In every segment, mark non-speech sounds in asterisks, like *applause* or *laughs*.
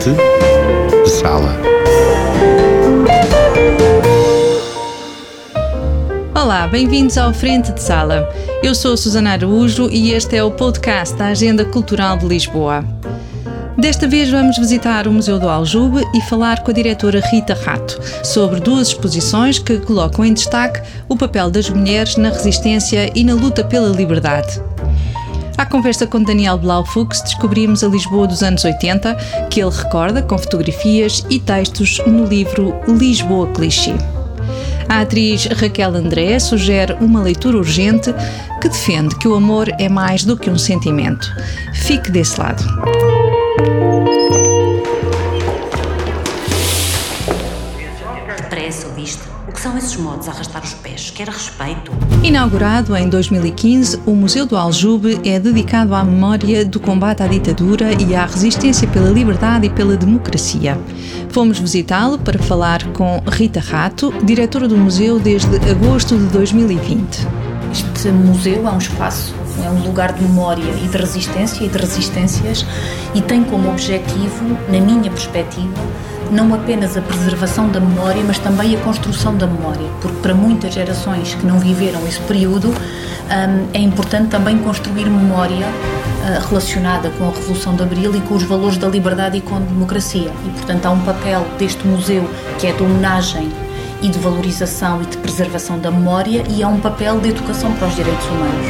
De Sala. Olá, bem-vindos ao Frente de Sala. Eu sou Susana Araújo e este é o podcast da Agenda Cultural de Lisboa. Desta vez vamos visitar o Museu do Aljube e falar com a diretora Rita Rato sobre duas exposições que colocam em destaque o papel das mulheres na resistência e na luta pela liberdade. À conversa com Daniel Blaufux, descobrimos a Lisboa dos anos 80, que ele recorda com fotografias e textos no livro Lisboa Clichê. A atriz Raquel André sugere uma leitura urgente que defende que o amor é mais do que um sentimento. Fique desse lado. São esses modos a arrastar os pés? Quer respeito? Inaugurado em 2015, o Museu do Aljube é dedicado à memória do combate à ditadura e à resistência pela liberdade e pela democracia. Fomos visitá-lo para falar com Rita Rato, diretora do museu desde agosto de 2020. Este museu é um espaço, é um lugar de memória e de resistência e de resistências e tem como objetivo, na minha perspectiva, não apenas a preservação da memória, mas também a construção da memória, porque para muitas gerações que não viveram esse período, hum, é importante também construir memória hum, relacionada com a Revolução de Abril e com os valores da liberdade e com a democracia. E, portanto, há um papel deste museu que é de homenagem e de valorização e de preservação da memória e há um papel de educação para os direitos humanos.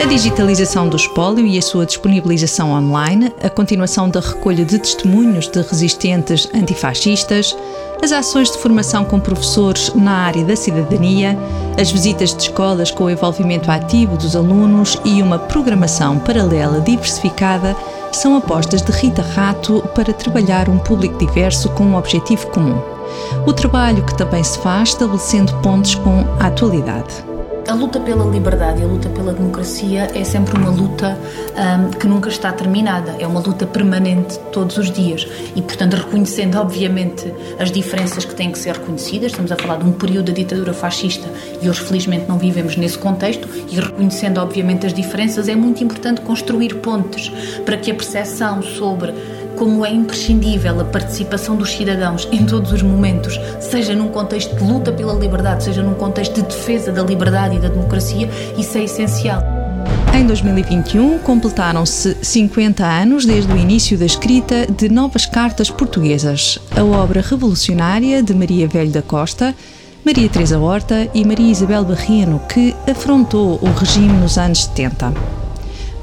A digitalização do espólio e a sua disponibilização online, a continuação da recolha de testemunhos de resistentes antifascistas, as ações de formação com professores na área da cidadania, as visitas de escolas com o envolvimento ativo dos alunos e uma programação paralela diversificada são apostas de Rita Rato para trabalhar um público diverso com um objetivo comum. O trabalho que também se faz estabelecendo pontos com a atualidade. A luta pela liberdade e a luta pela democracia é sempre uma luta um, que nunca está terminada, é uma luta permanente todos os dias e, portanto, reconhecendo, obviamente, as diferenças que têm que ser reconhecidas, estamos a falar de um período da ditadura fascista e hoje, felizmente, não vivemos nesse contexto, e reconhecendo, obviamente, as diferenças, é muito importante construir pontes para que a percepção sobre como é imprescindível a participação dos cidadãos em todos os momentos, seja num contexto de luta pela liberdade, seja num contexto de defesa da liberdade e da democracia, isso é essencial. Em 2021, completaram-se 50 anos desde o início da escrita de Novas Cartas Portuguesas, a obra revolucionária de Maria Velho da Costa, Maria Teresa Horta e Maria Isabel Barreno, que afrontou o regime nos anos 70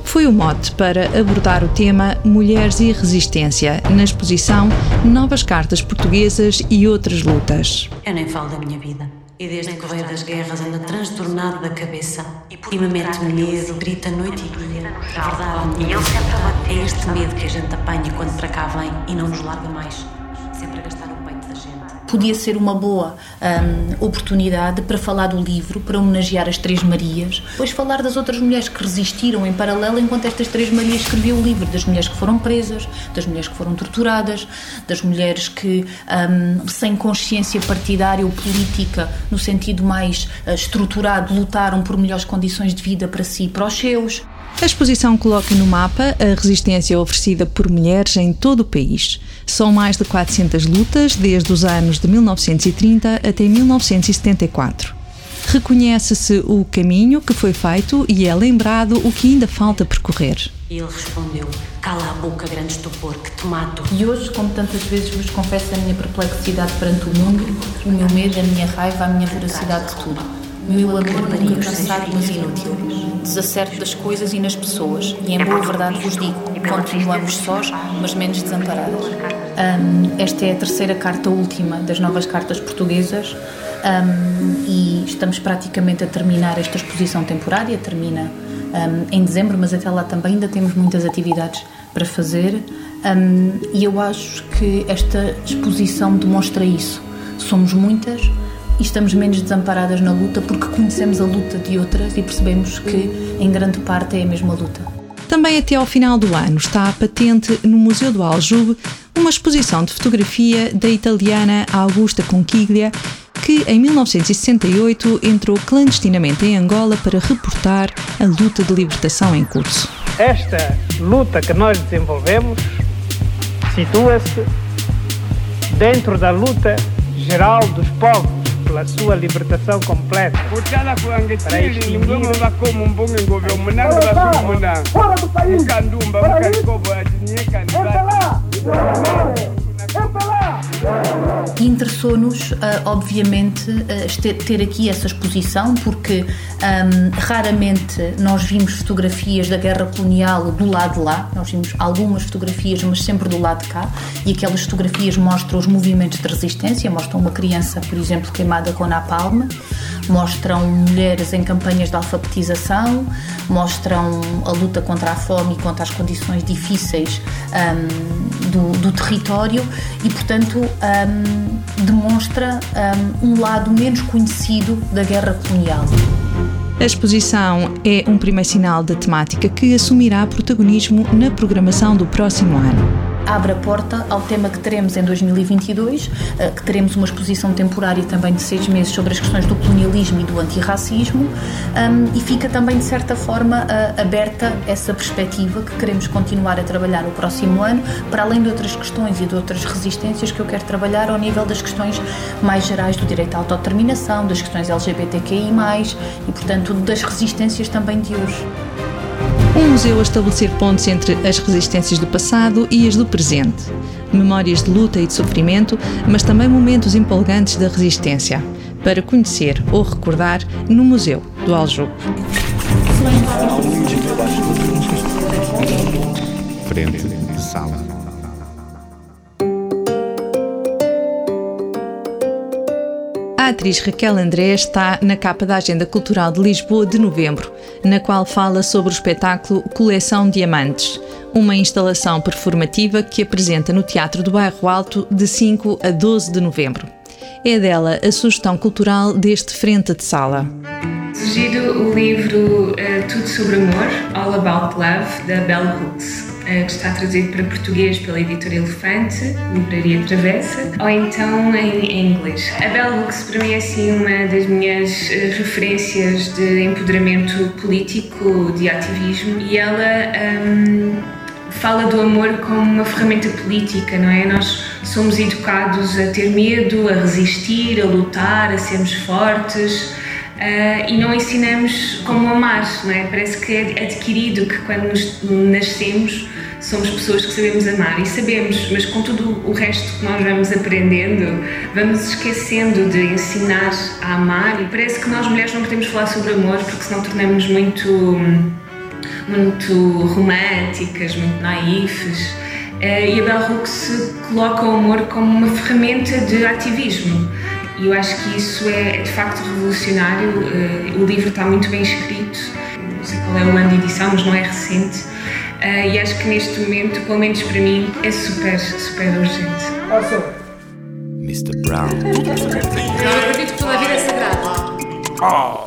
foi o mote para abordar o tema Mulheres e Resistência na exposição Novas Cartas Portuguesas e Outras Lutas. Eu nem falo da minha vida. E desde que veio das guerras anda transtornado da cabeça e me mete medo, grita noite e dia. A verdade, e sempre é este medo que a gente apanha quando para cá vem e não nos larga mais. Sempre a gastar o peito da gente podia ser uma boa um, oportunidade para falar do livro, para homenagear as Três Marias, depois falar das outras mulheres que resistiram em paralelo enquanto estas Três Marias escreviam o livro, das mulheres que foram presas, das mulheres que foram torturadas, das mulheres que, um, sem consciência partidária ou política, no sentido mais uh, estruturado, lutaram por melhores condições de vida para si e para os seus. A exposição coloca no mapa a resistência oferecida por mulheres em todo o país. São mais de 400 lutas desde os anos de 1930 até 1974. Reconhece-se o caminho que foi feito e é lembrado o que ainda falta percorrer. E ele respondeu: Cala a boca, grande estupor, que te mato. E hoje, como tantas vezes vos confesso a minha perplexidade perante o mundo, o meu medo, a minha raiva, a minha voracidade de tudo meu amor nunca cansado, mas inútil. Desacerto das coisas e nas pessoas. E em boa verdade vos digo, continuamos sós, mas menos desamparadas. Um, esta é a terceira carta última das novas cartas portuguesas um, e estamos praticamente a terminar esta exposição temporária. Termina um, em dezembro, mas até lá também ainda temos muitas atividades para fazer. e eu acho que esta exposição demonstra isso. Somos muitas, e estamos menos desamparadas na luta porque conhecemos a luta de outras e percebemos que, em grande parte, é a mesma luta. Também até ao final do ano está patente no Museu do Aljube uma exposição de fotografia da italiana Augusta Conquiglia, que em 1968 entrou clandestinamente em Angola para reportar a luta de libertação em curso. Esta luta que nós desenvolvemos situa-se dentro da luta geral dos povos la sua libertação completa. Portada com a Angetil, ninguém me vai como um bom engovel, menar o vacuum, menar. Fora do país! Candumba, o cascobo, a Interessou-nos, uh, obviamente, uh, ter aqui essa exposição, porque um, raramente nós vimos fotografias da guerra colonial do lado de lá, nós vimos algumas fotografias, mas sempre do lado de cá, e aquelas fotografias mostram os movimentos de resistência, mostram uma criança, por exemplo, queimada com napalm, mostram mulheres em campanhas de alfabetização, mostram a luta contra a fome e contra as condições difíceis um, do, do, território e, portanto, um, demonstra um, um lado menos conhecido da guerra colonial. A exposição é um primeiro sinal da temática que assumirá protagonismo na programação do próximo ano abre a porta ao tema que teremos em 2022, eh, que teremos uma exposição temporária também de seis meses sobre as questões do colonialismo e do antirracismo, e fica também, de certa forma, eh, aberta essa perspectiva que queremos continuar a trabalhar no próximo ano, para além de outras questões e de outras resistências que eu quero trabalhar ao nível das questões mais gerais do direito à autodeterminação, das questões LGBTQI, e, portanto, das resistências também de hoje. Museu a estabelecer pontos entre as resistências do passado e as do presente. Memórias de luta e de sofrimento, mas também momentos empolgantes da resistência. Para conhecer ou recordar no Museu do Aljube. Frente, sala. A atriz Raquel André está na capa da Agenda Cultural de Lisboa de novembro, na qual fala sobre o espetáculo Coleção Diamantes, uma instalação performativa que apresenta no Teatro do Bairro Alto de 5 a 12 de novembro. É dela a sugestão cultural deste Frente de Sala. Sugiro o livro uh, Tudo sobre Amor, All About Love, da Bell Hooks. Eh, que está traduzido para português pela editora Elefante, Livraria Travessa, ou então em, inglês. A Bell Hooks para mim é assim uma das minhas eh, referências de empoderamento político, de ativismo, e ela um, fala do amor como uma ferramenta política, não é? Nós somos educados a ter medo, a resistir, a lutar, a sermos fortes. Uh, e não ensinamos como amar, não é? Parece que é adquirido que quando nos nascemos somos pessoas que sabemos amar e sabemos, mas com tudo o resto que nós vamos aprendendo, vamos esquecendo de ensinar a amar e parece que nós mulheres não podemos falar sobre amor porque senão tornamos muito muito românticas, muito naifes. Uh, e a Bell Hooks coloca o amor como uma ferramenta de ativismo e eu acho que isso é, de facto revolucionário. Uh, o livro está muito bem escrito, não sei qual é o ano de edição, mas não é recente. Uh, e acho que neste momento, pelo menos para mim, é super, super urgente. Mr. Brown. Eu acredito que toda a vida é sagrada. Oh.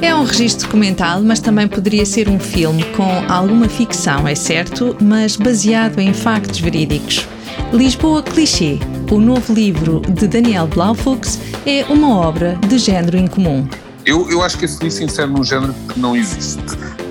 É um registro documental, mas também poderia ser um filme com alguma ficção, é certo, mas baseado em factos verídicos. Lisboa Clichê, o novo livro de Daniel Blaufuchs, é uma obra de género incomum. Eu, eu acho que esse livro se insere num género que não existe,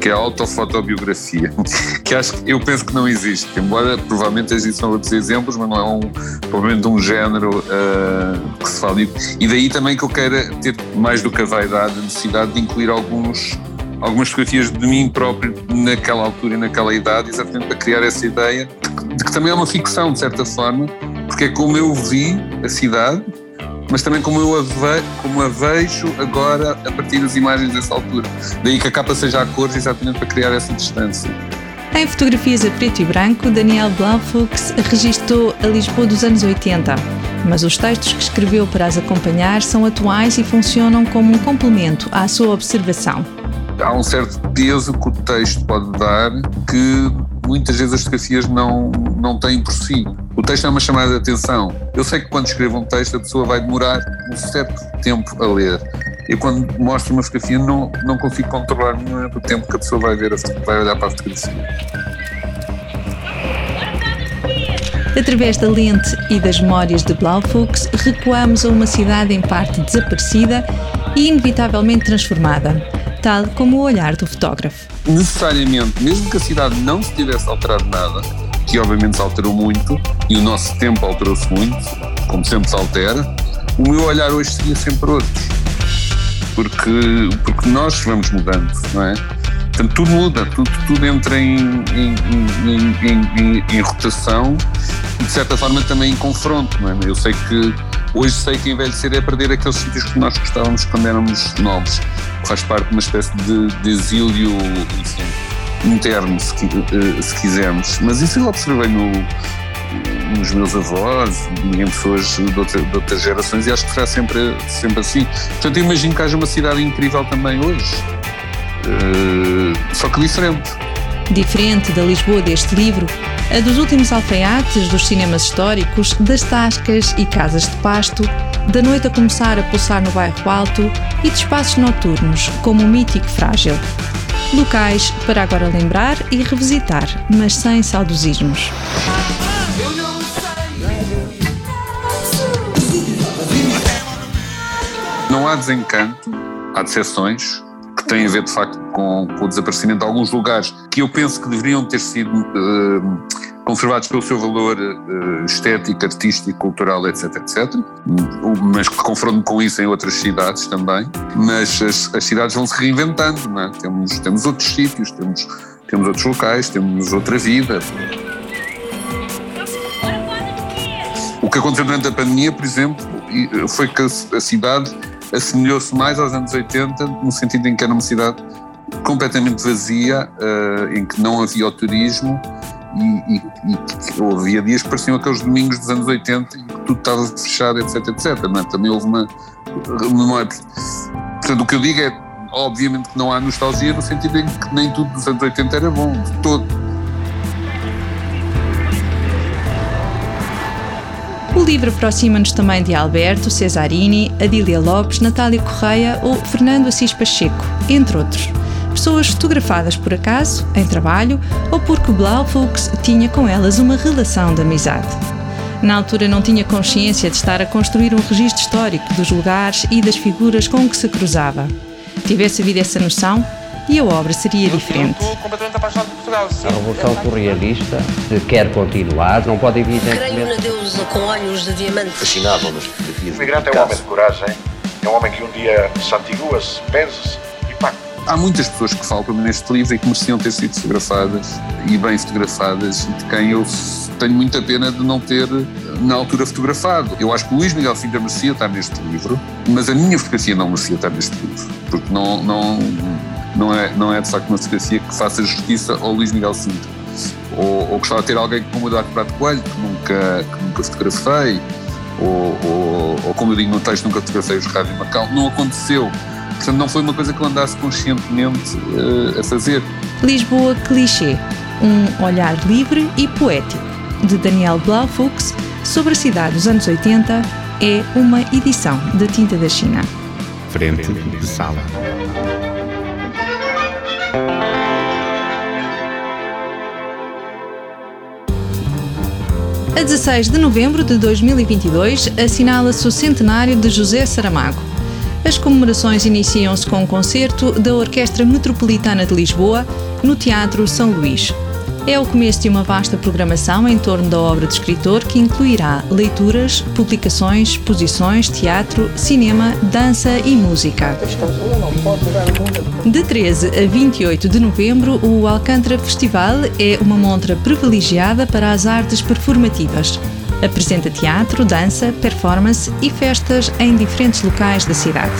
que é a autofotobiografia, *laughs* que acho, eu penso que não existe, embora provavelmente existam outros exemplos, mas não é um, provavelmente um género uh, que se fala. E daí também que eu queira ter, mais do que a vaidade, a necessidade de incluir alguns algumas fotografias de mim próprio naquela altura e naquela idade, exatamente para criar essa ideia de que também é uma ficção, de certa forma, porque é como eu vi a cidade, mas também como eu a, ve, como a vejo agora a partir das imagens dessa altura. Daí que a capa seja a cores, exatamente para criar essa distância. Em fotografias a preto e branco, Daniel Blaufuchs registou a Lisboa dos anos 80, mas os textos que escreveu para as acompanhar são atuais e funcionam como um complemento à sua observação. Há um certo peso que o texto pode dar que muitas vezes as fotografias não, não têm por si. O texto é uma chamada de atenção. Eu sei que quando escrevo um texto a pessoa vai demorar um certo tempo a ler. Eu quando mostro uma fotografia não, não consigo controlar o tempo que a pessoa vai ver, vai olhar para a fotografia. Através da lente e das memórias de Blaufuchs, recuamos a uma cidade em parte desaparecida e inevitavelmente transformada tal como o olhar do fotógrafo. Necessariamente, mesmo que a cidade não se tivesse alterado nada, que obviamente se alterou muito e o nosso tempo alterou-se muito, como sempre se altera, o meu olhar hoje seria sempre outro. Porque, porque nós vamos mudando, não é? Portanto, tudo muda, tudo, tudo entra em, em, em, em, rotação e, de certa forma, também em confronto. Não é? Eu sei que hoje sei que envelhecer é perder aqueles sítios que nós gostávamos quando éramos novos, que faz parte de uma espécie de, de exílio enfim, interno, se, eh, se quisermos. Mas isso eu observei no, nos meus avós, em pessoas de, outra, de, outras gerações, e acho que será sempre, sempre assim. Portanto, eu imagino que haja uma cidade incrível também hoje. Uh, só que diferente. Diferente da Lisboa deste livro, a dos últimos alfaiates dos cinemas históricos, das tascas e casas de pasto, da noite a começar a pulsar no bairro alto e de espaços noturnos, como o mítico Frágil. Locais para agora lembrar e revisitar, mas sem saudosismos. Não há desencanto, há decepções, que têm a ver de facto com, com, o desaparecimento de alguns lugares que eu penso que deveriam ter sido uh, conservados pelo seu valor uh, estético, artístico, cultural, etc, etc, mas que confronto com isso em outras cidades também, mas as, as cidades vão se reinventando, é? temos, temos outros sítios, temos, temos outros locais, temos outra vida. O que aconteceu durante a pandemia, por exemplo, foi que a cidade assemelhou-se mais aos anos 80, no sentido em que era uma cidade completamente vazia, uh, em que não havia o turismo e, e, e havia dias que pareciam aqueles domingos dos anos 80 em que tudo estava fechado, etc, etc. Não é? Também houve uma memória. Portanto, o que eu digo é, obviamente que não há nostalgia no sentido em que nem tudo dos anos 80 era bom, de todo. O livro aproxima-nos também de Alberto, Cesarini, Adília Lopes, Natália Correia ou Fernando Assis Pacheco, entre outros. Pessoas fotografadas por acaso, em trabalho, ou porque Blaufuchs tinha com elas uma relação de amizade. Na altura não tinha consciência de estar a construir um registro histórico dos lugares e das figuras com que se cruzava. Tivesse havido essa noção, e a obra seria diferente. Eu estou completamente apaixonado por Portugal. Sim. A Revolução Surrealista quer continuar, não pode evidentemente... Creio na deusa com olhos de diamante. Fascinavam-nos fotografias O migrante é um homem de coragem, é um homem que um dia santigua-se, pensa-se. Há muitas pessoas que faltam neste livro e que mereciam ter sido fotografadas e bem fotografadas e de quem eu tenho muita pena de não ter na altura fotografado. Eu acho que o Luís Miguel Sintra merecia estar neste livro, mas a minha fotografia não merecia estar neste livro, porque não, não não é, não é de facto uma fotografia que faça justiça ao Luís Miguel Sintra. Ou, ou gostava de ter alguém como o Eduardo Prato Coelho, que nunca, que nunca fotografei, ou, ou, ou, como eu digo no texto, nunca fotografei os Rádio Macau. Não aconteceu. Portanto, não foi uma coisa que eu andasse conscientemente uh, a fazer. Lisboa Clichê, um olhar livre e poético, de Daniel Blaufuchs, sobre a cidade dos anos 80, é uma edição da Tinta da China. Frente de sala. A 16 de novembro de 2022 assinala-se o centenário de José Saramago. As comemorações iniciam-se com um concerto da Orquestra Metropolitana de Lisboa no Teatro São Luís. É o começo de uma vasta programação em torno da obra do escritor que incluirá leituras, publicações, exposições, teatro, cinema, dança e música. De 13 a 28 de novembro, o Alcântara Festival é uma montra privilegiada para as artes performativas. Apresenta teatro, dança, performance e festas em diferentes locais da cidade.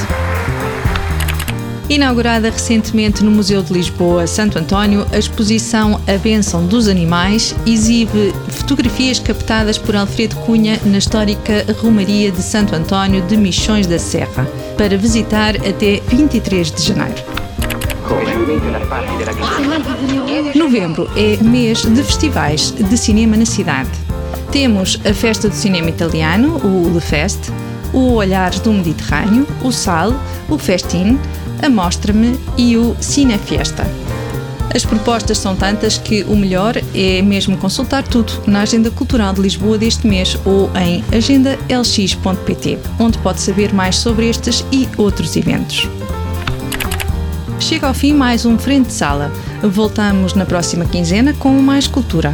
Inaugurada recentemente no Museu de Lisboa, Santo António, a exposição A Bênção dos Animais exibe fotografias captadas por Alfredo Cunha na histórica Romaria de Santo António de Michões da Serra, para visitar até 23 de janeiro. Novembro é mês de festivais de cinema na cidade. Temos a Festa do Cinema Italiano, o Le Fest, o Olhares do Mediterrâneo, o Sal, o Festin, a Mostra-me e o Cinefiesta. As propostas são tantas que o melhor é mesmo consultar tudo na Agenda Cultural de Lisboa deste mês ou em agendalx.pt, onde pode saber mais sobre estes e outros eventos. Chega ao fim mais um Frente de Sala. Voltamos na próxima quinzena com mais cultura.